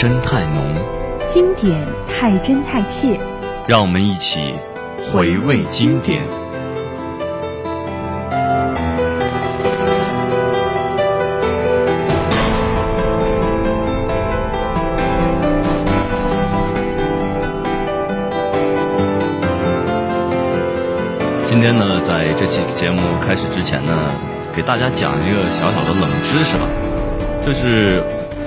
深太浓，经典太真太切，让我们一起回味经典。今天呢，在这期节目开始之前呢，给大家讲一个小小的冷知识吧，就是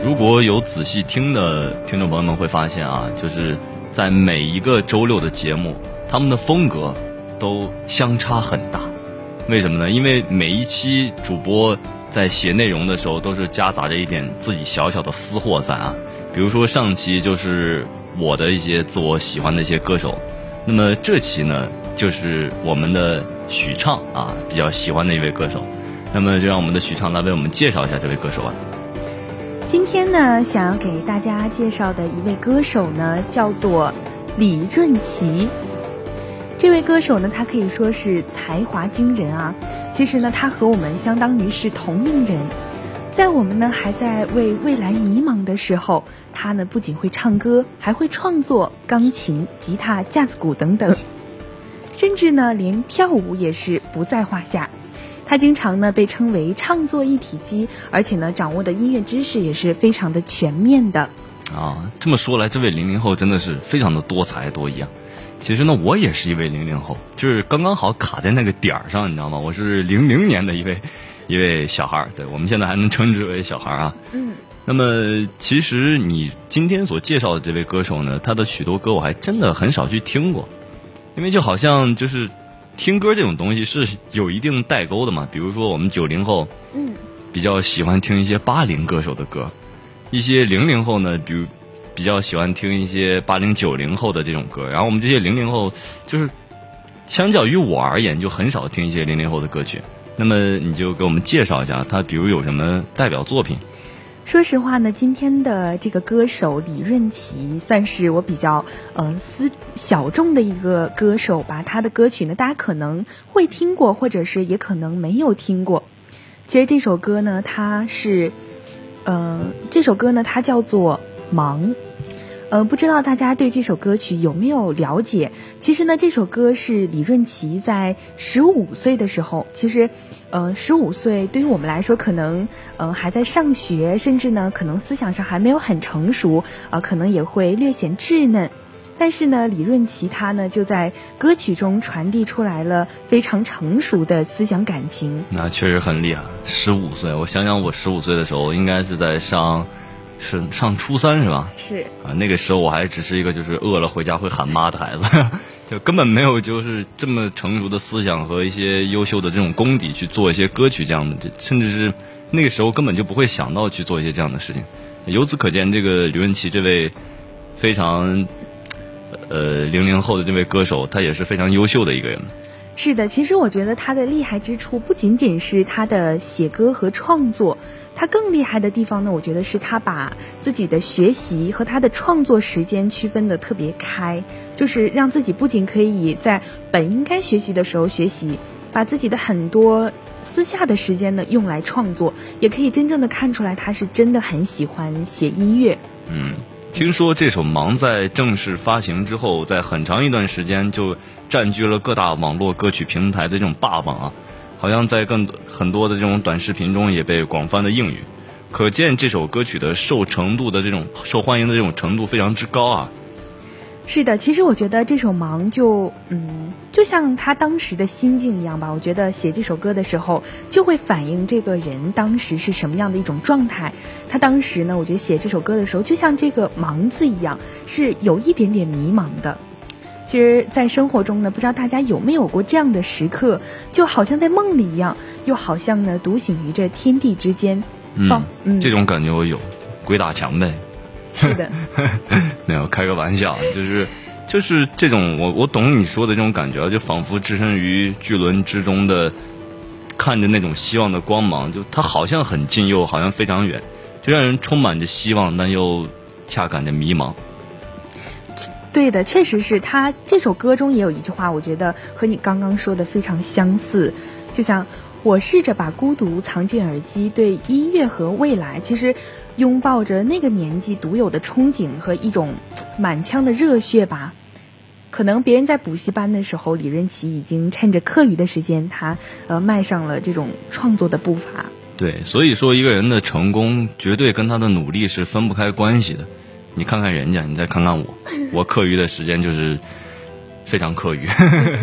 如果有仔细听的听众朋友们会发现啊，就是在每一个周六的节目，他们的风格都相差很大。为什么呢？因为每一期主播在写内容的时候，都是夹杂着一点自己小小的私货在啊。比如说上期就是我的一些自我喜欢的一些歌手，那么这期呢？就是我们的许畅啊，比较喜欢的一位歌手。那么，就让我们的许畅来为我们介绍一下这位歌手啊。今天呢，想要给大家介绍的一位歌手呢，叫做李润琪。这位歌手呢，他可以说是才华惊人啊。其实呢，他和我们相当于是同龄人。在我们呢还在为未来迷茫的时候，他呢不仅会唱歌，还会创作钢琴、吉他、架子鼓等等。甚至呢，连跳舞也是不在话下。他经常呢被称为唱作一体机，而且呢掌握的音乐知识也是非常的全面的。啊，这么说来，这位零零后真的是非常的多才多艺啊。其实呢，我也是一位零零后，就是刚刚好卡在那个点儿上，你知道吗？我是零零年的一位 一位小孩儿，对我们现在还能称之为小孩儿啊。嗯。那么，其实你今天所介绍的这位歌手呢，他的许多歌我还真的很少去听过。因为就好像就是听歌这种东西是有一定代沟的嘛，比如说我们九零后，嗯，比较喜欢听一些八零歌手的歌，一些零零后呢，比如比较喜欢听一些八零九零后的这种歌，然后我们这些零零后就是相较于我而言，就很少听一些零零后的歌曲。那么你就给我们介绍一下他，比如有什么代表作品？说实话呢，今天的这个歌手李润琪算是我比较呃私小众的一个歌手吧。他的歌曲呢，大家可能会听过，或者是也可能没有听过。其实这首歌呢，它是，呃，这首歌呢，它叫做《忙》。呃，不知道大家对这首歌曲有没有了解？其实呢，这首歌是李润琪在十五岁的时候，其实，呃，十五岁对于我们来说，可能，呃，还在上学，甚至呢，可能思想上还没有很成熟，啊，可能也会略显稚嫩。但是呢，李润琪他呢，就在歌曲中传递出来了非常成熟的思想感情。那确实很厉害，十五岁，我想想，我十五岁的时候，应该是在上。是上初三是吧？是啊，那个时候我还只是一个就是饿了回家会喊妈的孩子，就根本没有就是这么成熟的思想和一些优秀的这种功底去做一些歌曲这样的，甚至是那个时候根本就不会想到去做一些这样的事情。由此可见，这个刘文琪这位非常呃零零后的这位歌手，他也是非常优秀的一个人。是的，其实我觉得他的厉害之处不仅仅是他的写歌和创作。他更厉害的地方呢，我觉得是他把自己的学习和他的创作时间区分的特别开，就是让自己不仅可以在本应该学习的时候学习，把自己的很多私下的时间呢用来创作，也可以真正的看出来他是真的很喜欢写音乐。嗯，听说这首《忙》在正式发行之后，在很长一段时间就占据了各大网络歌曲平台的这种霸榜啊。好像在更很多的这种短视频中也被广泛的应用，可见这首歌曲的受程度的这种受欢迎的这种程度非常之高啊。是的，其实我觉得这首《忙》就嗯，就像他当时的心境一样吧。我觉得写这首歌的时候，就会反映这个人当时是什么样的一种状态。他当时呢，我觉得写这首歌的时候，就像这个“忙”字一样，是有一点点迷茫的。其实，在生活中呢，不知道大家有没有过这样的时刻，就好像在梦里一样，又好像呢独醒于这天地之间。嗯，这种感觉我有，鬼打墙呗。是的，没有开个玩笑，就是就是这种，我我懂你说的这种感觉，就仿佛置身于巨轮之中的，看着那种希望的光芒，就它好像很近，又好像非常远，就让人充满着希望，但又恰感着迷茫。对的，确实是他这首歌中也有一句话，我觉得和你刚刚说的非常相似。就像我试着把孤独藏进耳机，对音乐和未来，其实拥抱着那个年纪独有的憧憬和一种满腔的热血吧。可能别人在补习班的时候，李润奇已经趁着课余的时间，他呃迈上了这种创作的步伐。对，所以说一个人的成功绝对跟他的努力是分不开关系的。你看看人家，你再看看我，我课余的时间就是非常课余，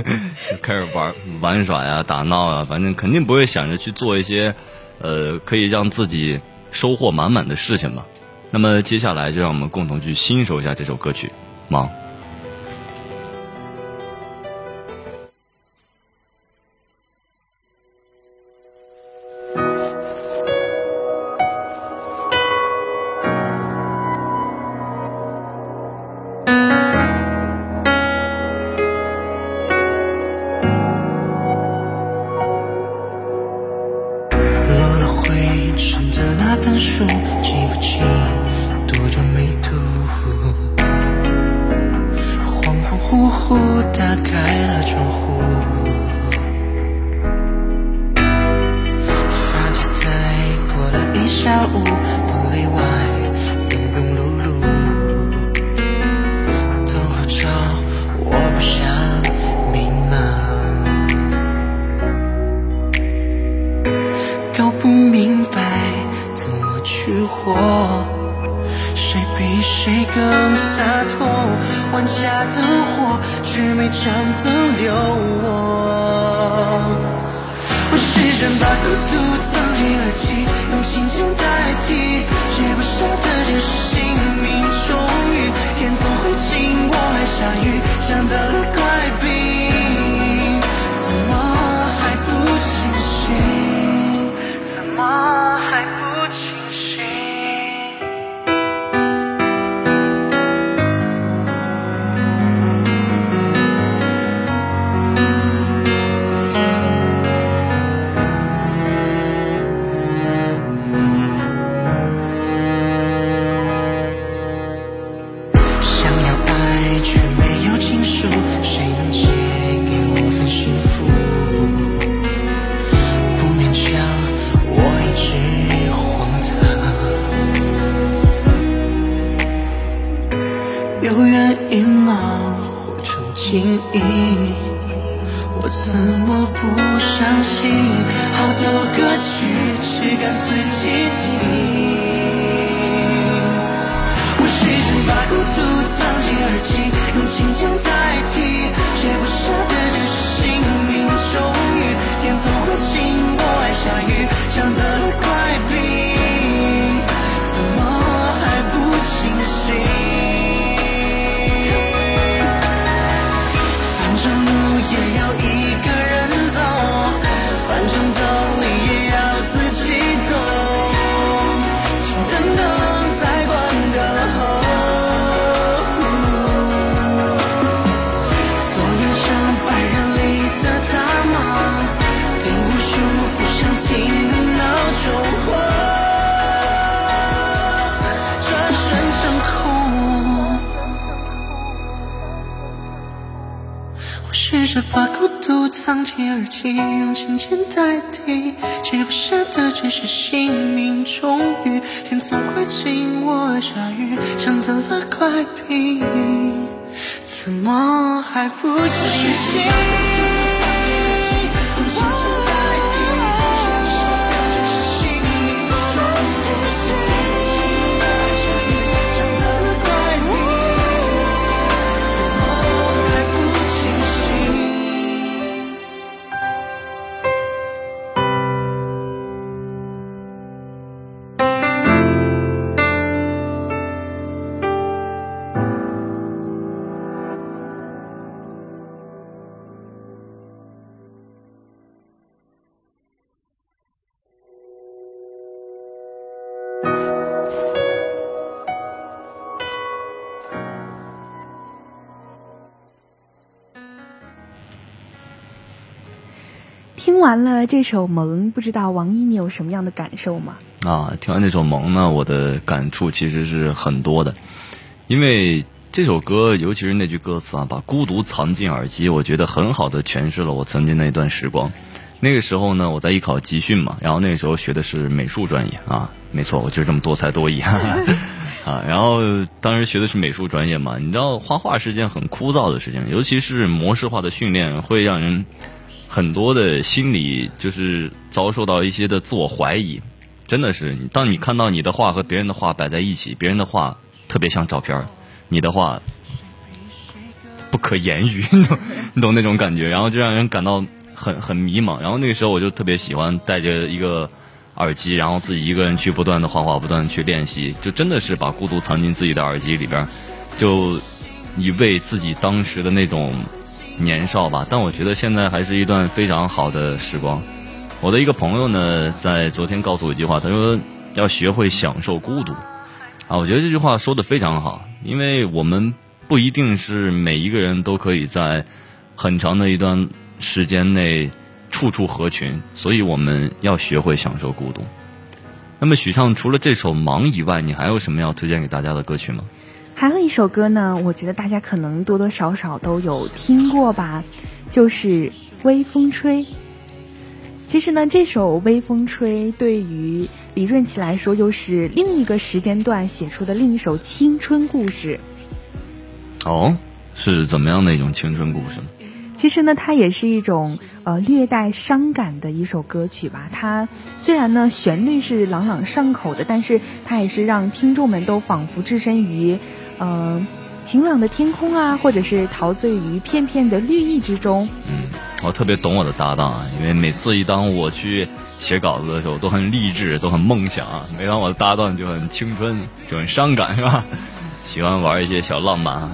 开始玩玩耍呀、打闹啊，反正肯定不会想着去做一些呃可以让自己收获满满的事情吧。那么接下来就让我们共同去欣赏一下这首歌曲《忙》。是我，谁比谁更洒脱？万家灯火，却没盏灯留我。我试着把孤独藏进耳机，用琴键代替，写不下的就是姓名。终于，天总会晴，我爱下雨，像得了怪病，怎么还不清醒？怎么？心意，我怎么不伤心？好多歌曲只敢自己听。我试着把孤独藏进耳机，用琴键代替，却不舍的这是性命。终于，天总会晴，我爱下雨，像得了怪病，怎么还不清醒？把孤独藏进耳机，用琴键代替，谁不舍得只是姓名？终于，天总会晴，我下雨，像得了怪病，怎么还不清醒？听完了这首《萌》，不知道王一你有什么样的感受吗？啊，听完这首《萌》呢，我的感触其实是很多的，因为这首歌，尤其是那句歌词啊，把孤独藏进耳机，我觉得很好的诠释了我曾经那段时光。那个时候呢，我在艺考集训嘛，然后那个时候学的是美术专业啊，没错，我就是这么多才多艺啊。然后当时学的是美术专业嘛，你知道画画是件很枯燥的事情，尤其是模式化的训练会让人很多的心理就是遭受到一些的自我怀疑。真的是，当你看到你的画和别人的画摆在一起，别人的画特别像照片你的画不可言喻，你懂你懂那种感觉，然后就让人感到。很很迷茫，然后那个时候我就特别喜欢带着一个耳机，然后自己一个人去不断的画画，不断的去练习，就真的是把孤独藏进自己的耳机里边，就以为自己当时的那种年少吧。但我觉得现在还是一段非常好的时光。我的一个朋友呢，在昨天告诉我一句话，他说要学会享受孤独啊。我觉得这句话说的非常好，因为我们不一定是每一个人都可以在很长的一段。时间内处处合群，所以我们要学会享受孤独。那么许畅除了这首《忙》以外，你还有什么要推荐给大家的歌曲吗？还有一首歌呢，我觉得大家可能多多少少都有听过吧，就是《微风吹》。其实呢，这首《微风吹》对于李润琪来说，又是另一个时间段写出的另一首青春故事。哦，是怎么样的一种青春故事呢？其实呢，它也是一种呃略带伤感的一首歌曲吧。它虽然呢旋律是朗朗上口的，但是它也是让听众们都仿佛置身于，呃晴朗的天空啊，或者是陶醉于片片的绿意之中。嗯，我特别懂我的搭档啊，因为每次一当我去写稿子的时候，都很励志，都很梦想啊；每当我的搭档就很青春，就很伤感，是吧？喜欢玩一些小浪漫啊。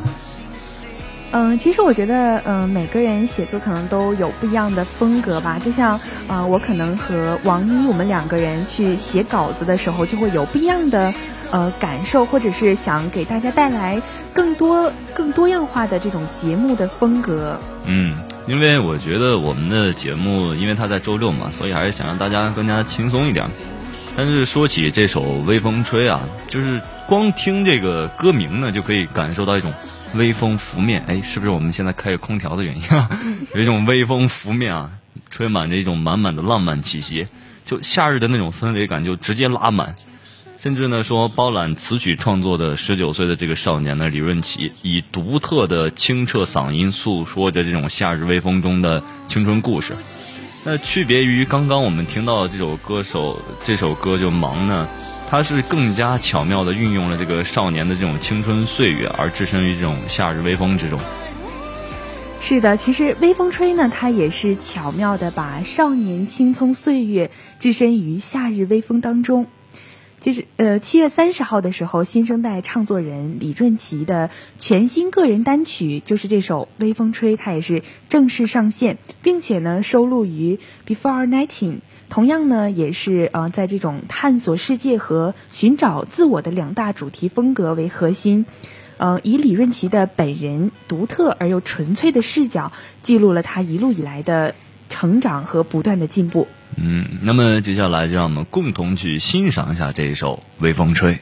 嗯，其实我觉得，嗯，每个人写作可能都有不一样的风格吧。就像，呃，我可能和王一，我们两个人去写稿子的时候，就会有不一样的，呃，感受，或者是想给大家带来更多、更多样化的这种节目的风格。嗯，因为我觉得我们的节目，因为它在周六嘛，所以还是想让大家更加轻松一点。但是说起这首《微风吹》啊，就是光听这个歌名呢，就可以感受到一种。微风拂面，哎，是不是我们现在开着空调的原因啊？有一种微风拂面啊，吹满着一种满满的浪漫气息，就夏日的那种氛围感就直接拉满。甚至呢，说包揽词曲创作的十九岁的这个少年呢，李润琪，以独特的清澈嗓音诉说着这种夏日微风中的青春故事。那区别于刚刚我们听到的这首歌手，这首歌就忙呢。他是更加巧妙的运用了这个少年的这种青春岁月，而置身于这种夏日微风之中。是的，其实微风吹呢，它也是巧妙的把少年青葱岁月置身于夏日微风当中。其实，呃，七月三十号的时候，新生代唱作人李润琪的全新个人单曲就是这首《微风吹》，它也是正式上线，并且呢收录于《Before Nineteen》。同样呢，也是呃，在这种探索世界和寻找自我的两大主题风格为核心，呃，以李润琪的本人独特而又纯粹的视角，记录了他一路以来的成长和不断的进步。嗯，那么接下来就让我们共同去欣赏一下这一首《微风吹》。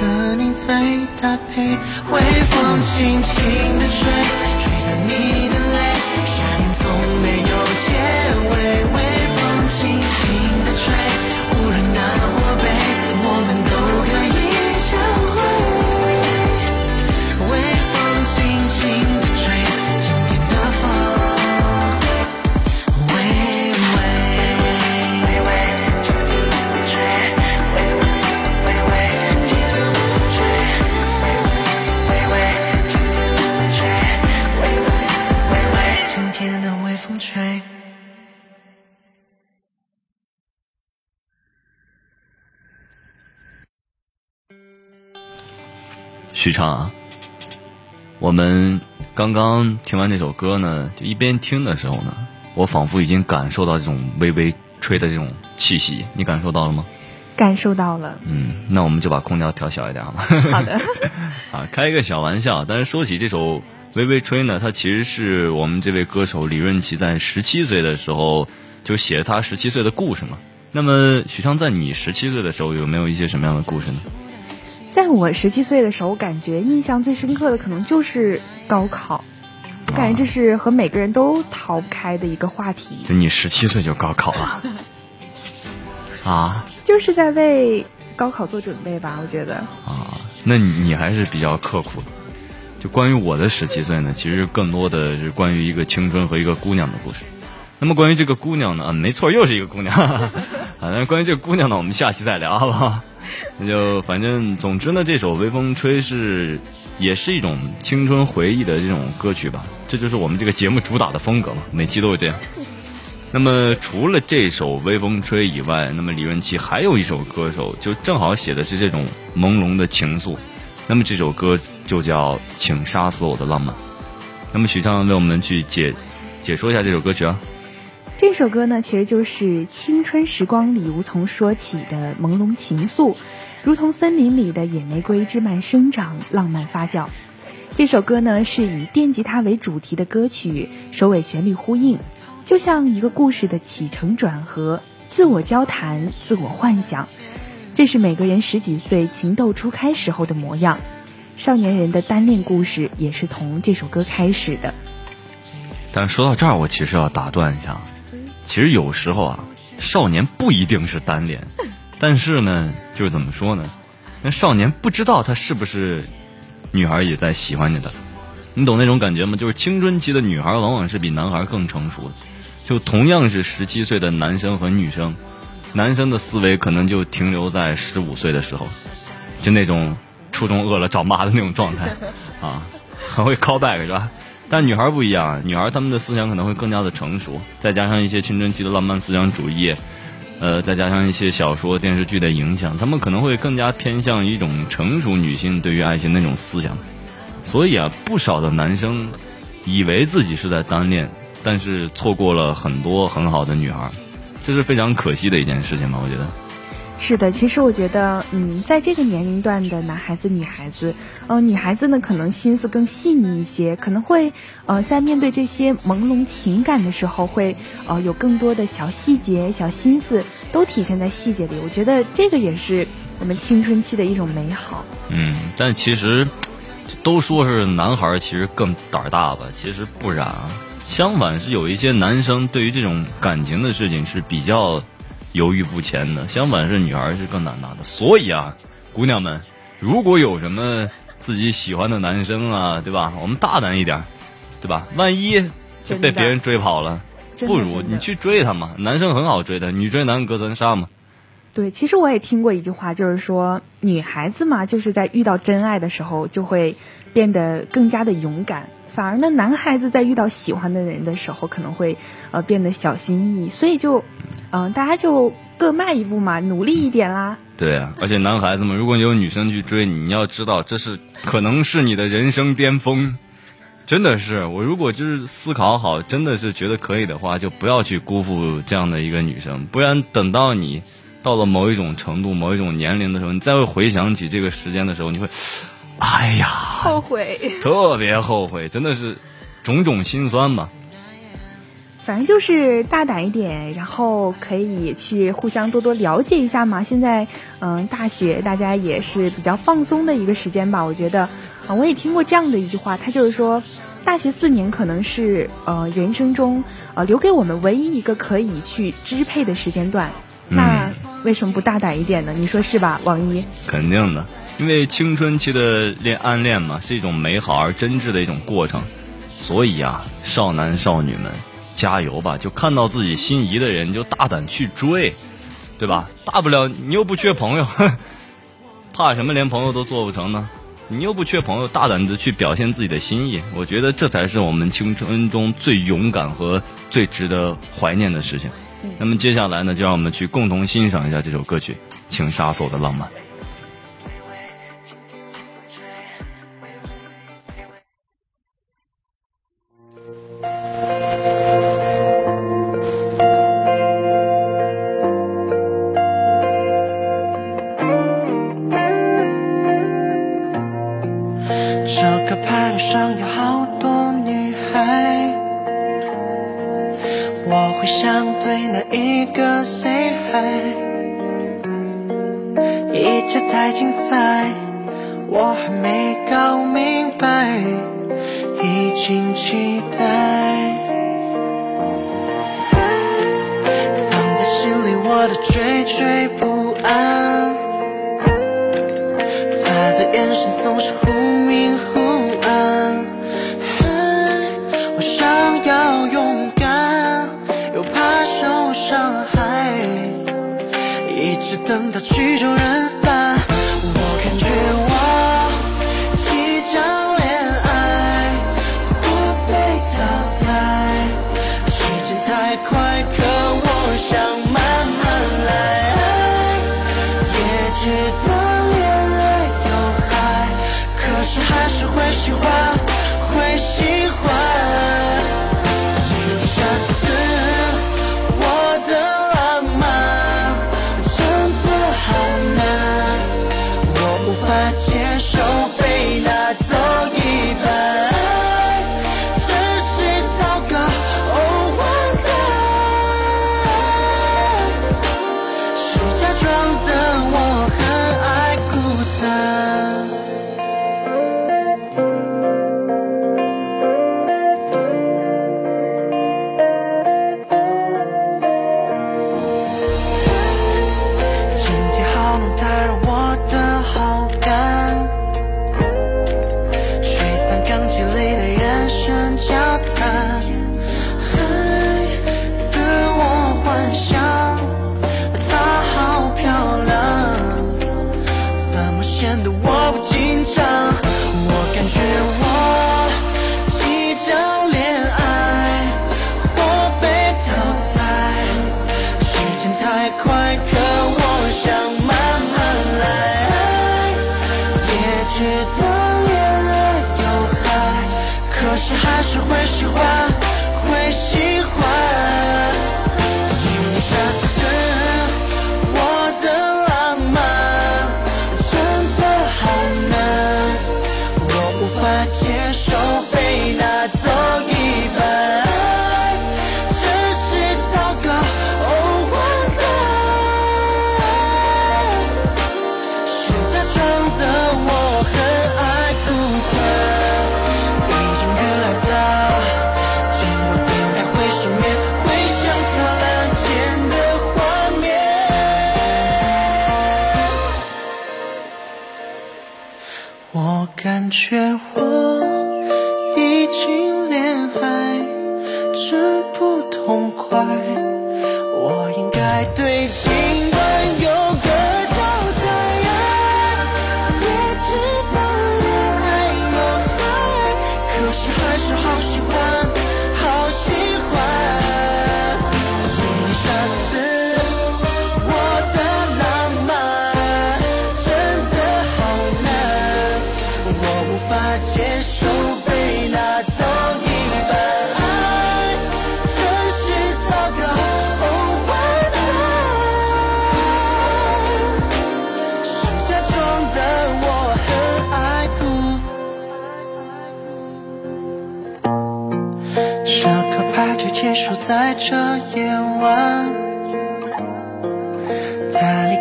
和你最搭配。微风轻轻地吹，吹散你许畅啊，我们刚刚听完这首歌呢，就一边听的时候呢，我仿佛已经感受到这种微微吹的这种气息，你感受到了吗？感受到了。嗯，那我们就把空调调小一点好吗？好的，啊，开一个小玩笑。但是说起这首《微微吹》呢，它其实是我们这位歌手李润琪在十七岁的时候就写了他十七岁的故事嘛。那么许昌在你十七岁的时候有没有一些什么样的故事呢？在我十七岁的时候，感觉印象最深刻的可能就是高考，我感觉这是和每个人都逃不开的一个话题，就你十七岁就高考了 啊就是在为高考做准备吧。我觉得，啊？那你你还是比较刻苦的。就关于我的十七岁呢，其实更多的是关于一个青春和一个姑娘的故事。那么关于这个姑娘呢，啊，没错，又是一个姑娘。啊，那关于这个姑娘呢，我们下期再聊，好不好？那 就反正总之呢，这首《微风吹》是也是一种青春回忆的这种歌曲吧，这就是我们这个节目主打的风格嘛，每期都是这样。那么除了这首《微风吹》以外，那么李润琪还有一首歌手，就正好写的是这种朦胧的情愫。那么这首歌就叫《请杀死我的浪漫》。那么许畅为我们去解解说一下这首歌曲啊。这首歌呢，其实就是青春时光里无从说起的朦胧情愫，如同森林里的野玫瑰枝蔓生长，浪漫发酵。这首歌呢，是以电吉他为主题的歌曲，首尾旋律呼应，就像一个故事的起承转合，自我交谈，自我幻想。这是每个人十几岁情窦初开时候的模样。少年人的单恋故事也是从这首歌开始的。但说到这儿，我其实要打断一下，其实有时候啊，少年不一定是单恋，但是呢，就是怎么说呢？那少年不知道他是不是女孩也在喜欢着他，你懂那种感觉吗？就是青春期的女孩往往是比男孩更成熟的，就同样是十七岁的男生和女生，男生的思维可能就停留在十五岁的时候，就那种初中饿了找妈的那种状态，啊，很会 call back 是吧？但女孩不一样，女孩她们的思想可能会更加的成熟，再加上一些青春期的浪漫思想主义，呃，再加上一些小说、电视剧的影响，她们可能会更加偏向一种成熟女性对于爱情那种思想。所以啊，不少的男生以为自己是在单恋，但是错过了很多很好的女孩，这是非常可惜的一件事情吧？我觉得。是的，其实我觉得，嗯，在这个年龄段的男孩子、女孩子，呃，女孩子呢可能心思更细腻一些，可能会，呃，在面对这些朦胧情感的时候，会，呃，有更多的小细节、小心思都体现在细节里。我觉得这个也是我们青春期的一种美好。嗯，但其实都说是男孩其实更胆儿大吧，其实不然啊。相反是有一些男生对于这种感情的事情是比较犹豫不前的，相反是女孩儿是更难拿的。所以啊，姑娘们，如果有什么自己喜欢的男生啊，对吧？我们大胆一点儿，对吧？万一就被别人追跑了，不如你去追他嘛。男生很好追的，女追男隔层纱嘛。对，其实我也听过一句话，就是说女孩子嘛，就是在遇到真爱的时候，就会变得更加的勇敢。反而呢，男孩子在遇到喜欢的人的时候，可能会呃变得小心翼翼。所以就，嗯、大家就各迈一步嘛，努力一点啦。对啊，而且男孩子们，如果你有女生去追你，你要知道这是可能是你的人生巅峰。真的是，我如果就是思考好，真的是觉得可以的话，就不要去辜负这样的一个女生，不然等到你到了某一种程度、某一种年龄的时候，你再会回想起这个时间的时候，你会，哎呀，后悔，特别后悔，真的是种种心酸嘛。反正就是大胆一点，然后可以去互相多多了解一下嘛。现在，嗯，大学大家也是比较放松的一个时间吧。我觉得，啊，我也听过这样的一句话，他就是说，大学四年可能是呃人生中呃留给我们唯一一个可以去支配的时间段。那为什么不大胆一点呢？你说是吧，王一？肯定的，因为青春期的恋暗恋嘛，是一种美好而真挚的一种过程，所以啊，少男少女们。加油吧！就看到自己心仪的人，就大胆去追，对吧？大不了你又不缺朋友，怕什么连朋友都做不成呢？你又不缺朋友，大胆的去表现自己的心意，我觉得这才是我们青春中最勇敢和最值得怀念的事情。那么接下来呢，就让我们去共同欣赏一下这首歌曲《请杀死我的浪漫》。等到曲终人散。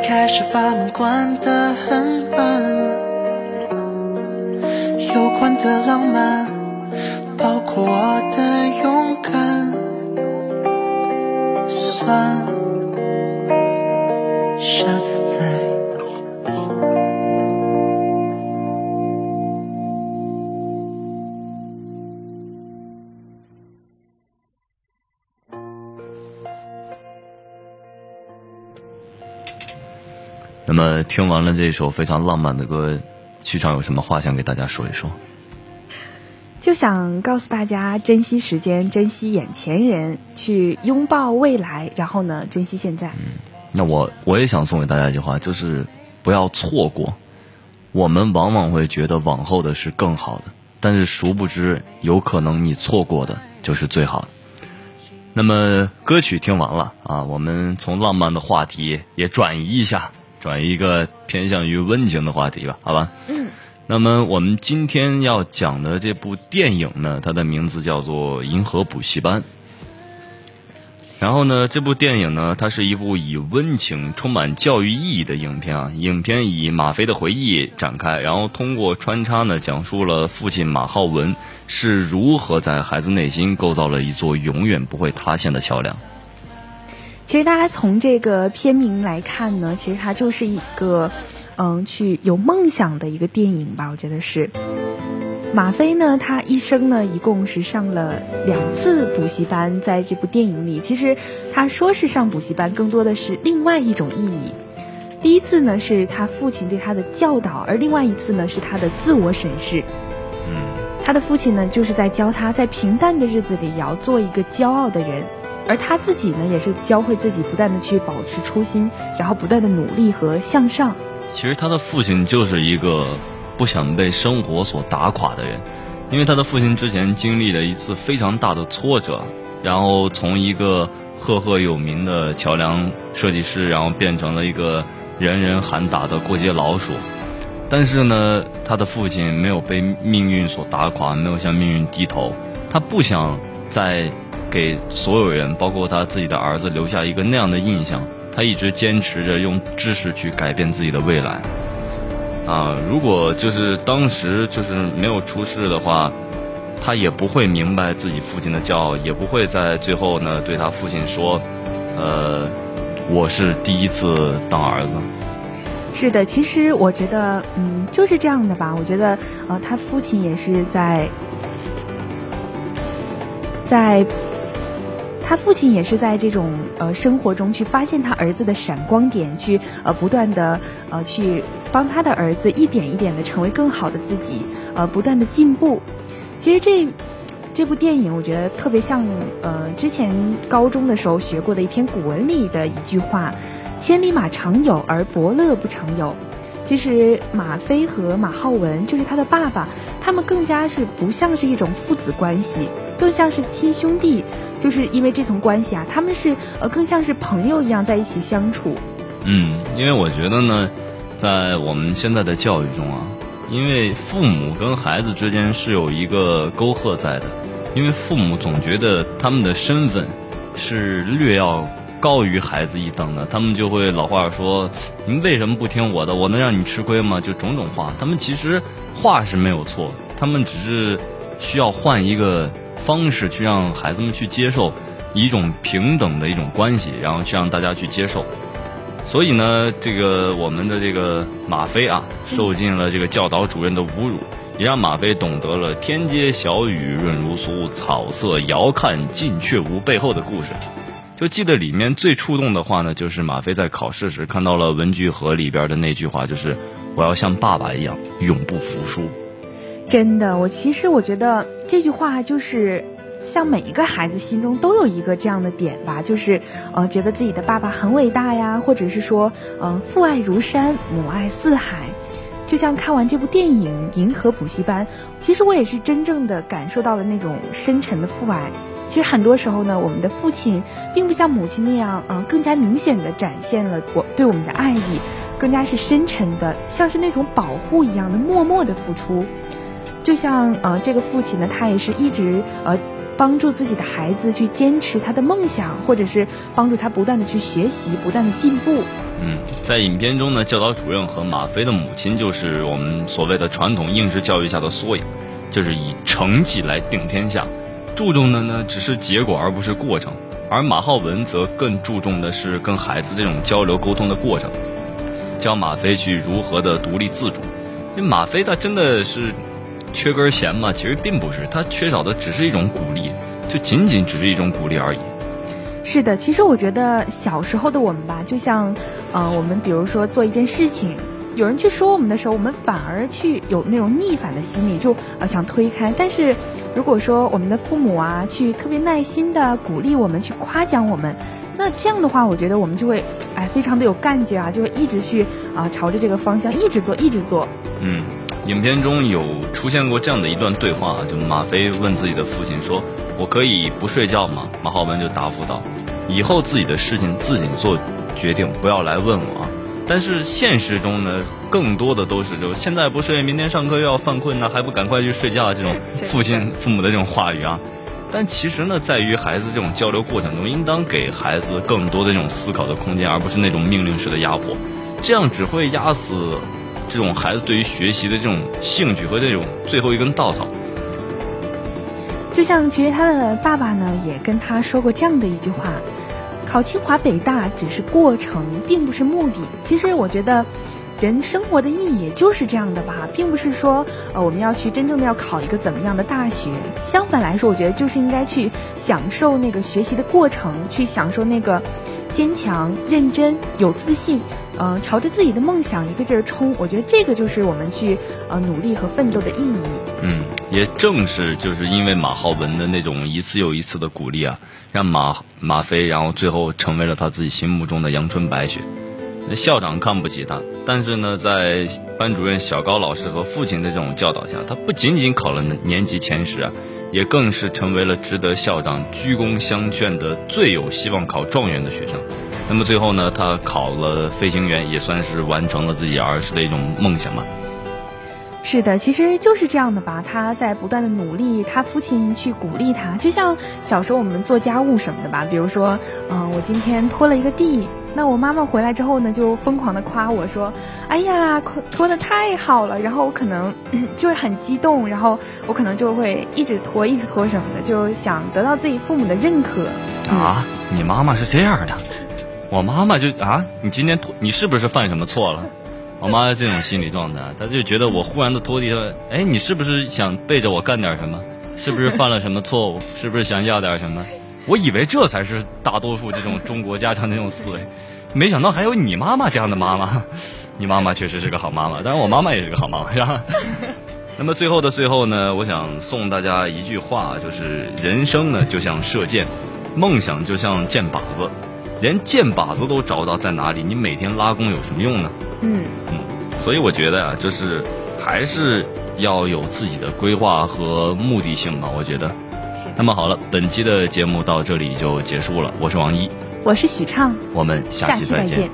开始把门关得很慢，有关的浪漫，包括我的勇敢，算下次那么听完了这首非常浪漫的歌，许昌有什么话想给大家说一说？就想告诉大家，珍惜时间，珍惜眼前人，去拥抱未来，然后呢，珍惜现在。嗯那我我也想送给大家一句话，就是不要错过。我们往往会觉得往后的是更好的，但是殊不知，有可能你错过的就是最好的。那么歌曲听完了啊，我们从浪漫的话题也转移一下。转一个偏向于温情的话题吧，好吧。嗯。那么我们今天要讲的这部电影呢，它的名字叫做《银河补习班》。然后呢，这部电影呢，它是一部以温情、充满教育意义的影片啊。影片以马飞的回忆展开，然后通过穿插呢，讲述了父亲马浩文是如何在孩子内心构造了一座永远不会塌陷的桥梁。其实大家从这个片名来看呢，其实它就是一个，嗯，去有梦想的一个电影吧。我觉得是马飞呢，他一生呢一共是上了两次补习班，在这部电影里，其实他说是上补习班，更多的是另外一种意义。第一次呢是他父亲对他的教导，而另外一次呢是他的自我审视。嗯，他的父亲呢就是在教他在平淡的日子里也要做一个骄傲的人。而他自己呢，也是教会自己不断的去保持初心，然后不断的努力和向上。其实他的父亲就是一个不想被生活所打垮的人，因为他的父亲之前经历了一次非常大的挫折，然后从一个赫赫有名的桥梁设计师，然后变成了一个人人喊打的过街老鼠。但是呢，他的父亲没有被命运所打垮，没有向命运低头，他不想在。给所有人，包括他自己的儿子，留下一个那样的印象。他一直坚持着用知识去改变自己的未来。啊，如果就是当时就是没有出事的话，他也不会明白自己父亲的骄傲，也不会在最后呢对他父亲说：“呃，我是第一次当儿子。”是的，其实我觉得，嗯，就是这样的吧。我觉得，呃，他父亲也是在在。他父亲也是在这种呃生活中去发现他儿子的闪光点，去呃不断的呃去帮他的儿子一点一点的成为更好的自己，呃不断的进步。其实这这部电影我觉得特别像呃之前高中的时候学过的一篇古文里的一句话：“千里马常有，而伯乐不常有。”其实马飞和马浩文就是他的爸爸，他们更加是不像是一种父子关系，更像是亲兄弟。就是因为这层关系啊，他们是呃更像是朋友一样在一起相处。嗯，因为我觉得呢，在我们现在的教育中啊，因为父母跟孩子之间是有一个沟壑在的，因为父母总觉得他们的身份是略要高于孩子一等的，他们就会老话说：“您为什么不听我的？我能让你吃亏吗？”就种种话，他们其实话是没有错，他们只是需要换一个。方式去让孩子们去接受一种平等的一种关系，然后去让大家去接受。所以呢，这个我们的这个马飞啊，受尽了这个教导主任的侮辱，也让马飞懂得了“天街小雨润如酥，草色遥看近却无”背后的故事。就记得里面最触动的话呢，就是马飞在考试时看到了文具盒里边的那句话，就是“我要像爸爸一样，永不服输”。真的，我其实我觉得这句话就是，像每一个孩子心中都有一个这样的点吧，就是，呃，觉得自己的爸爸很伟大呀，或者是说，嗯，父爱如山，母爱似海。就像看完这部电影《银河补习班》，其实我也是真正的感受到了那种深沉的父爱。其实很多时候呢，我们的父亲并不像母亲那样，嗯，更加明显的展现了我对我们的爱意，更加是深沉的，像是那种保护一样的默默的付出。就像呃，这个父亲呢，他也是一直呃帮助自己的孩子去坚持他的梦想，或者是帮助他不断的去学习，不断的进步。嗯，在影片中呢，教导主任和马飞的母亲就是我们所谓的传统应试教育下的缩影，就是以成绩来定天下，注重的呢只是结果而不是过程，而马浩文则更注重的是跟孩子这种交流沟通的过程，教马飞去如何的独立自主。因为马飞他真的是缺根弦吗？其实并不是，他缺少的只是一种鼓励，就仅仅只是一种鼓励而已。是的，其实我觉得小时候的我们吧，就像，呃，我们比如说做一件事情，有人去说我们的时候，我们反而去有那种逆反的心理，就呃想推开。但是如果说我们的父母啊，去特别耐心的鼓励我们，去夸奖我们，那这样的话，我觉得我们就会，哎，非常的有干劲啊，就会一直去啊，朝着这个方向一直做，一直做。嗯，影片中有出现过这样的一段对话，就马飞问自己的父亲说。我可以不睡觉吗？马浩文就答复道：“以后自己的事情自己做决定，不要来问我。”但是现实中呢，更多的都是就现在不睡，明天上课又要犯困呢，还不赶快去睡觉？这种 父亲父母的这种话语啊。但其实呢，在于孩子这种交流过程中，应当给孩子更多的这种思考的空间，而不是那种命令式的压迫，这样只会压死这种孩子对于学习的这种兴趣和这种最后一根稻草。就像其实他的爸爸呢，也跟他说过这样的一句话：考清华北大只是过程，并不是目的。其实我觉得，人生活的意义也就是这样的吧，并不是说呃我们要去真正的要考一个怎么样的大学。相反来说，我觉得就是应该去享受那个学习的过程，去享受那个坚强、认真、有自信，嗯，朝着自己的梦想一个劲儿冲。我觉得这个就是我们去呃努力和奋斗的意义。嗯。也正是就是因为马浩文的那种一次又一次的鼓励啊，让马马飞然后最后成为了他自己心目中的阳春白雪。校长看不起他，但是呢，在班主任小高老师和父亲的这种教导下，他不仅仅考了年级前十啊，也更是成为了值得校长鞠躬相劝的最有希望考状元的学生。那么最后呢，他考了飞行员，也算是完成了自己儿时的一种梦想吧。是的，其实就是这样的吧。他在不断的努力，他父亲去鼓励他，就像小时候我们做家务什么的吧。比如说，嗯，我今天拖了一个地，那我妈妈回来之后呢，就疯狂的夸我说：“哎呀，拖的太好了。”然后我可能就会很激动，然后我可能就会一直拖，一直拖什么的，就想得到自己父母的认可。啊，你妈妈是这样的，我妈妈就啊，你今天拖，你是不是犯什么错了？我妈这种心理状态，她就觉得我忽然的拖地，说：“哎，你是不是想背着我干点什么？是不是犯了什么错误？是不是想要点什么？” 我以为这才是大多数这种中国家长那种思维，没想到还有你妈妈这样的妈妈。你妈妈确实是个好妈妈，当然我妈妈也是个好妈妈，是吧？那么最后的最后呢，我想送大家一句话，就是人生呢就像射箭，梦想就像箭靶子。连箭靶子都找不到在哪里，你每天拉弓有什么用呢？嗯嗯，所以我觉得啊，就是还是要有自己的规划和目的性吧。我觉得。那么好了，本期的节目到这里就结束了。我是王一，我是许畅，我们下期再见。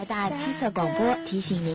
台大七色广播提醒您。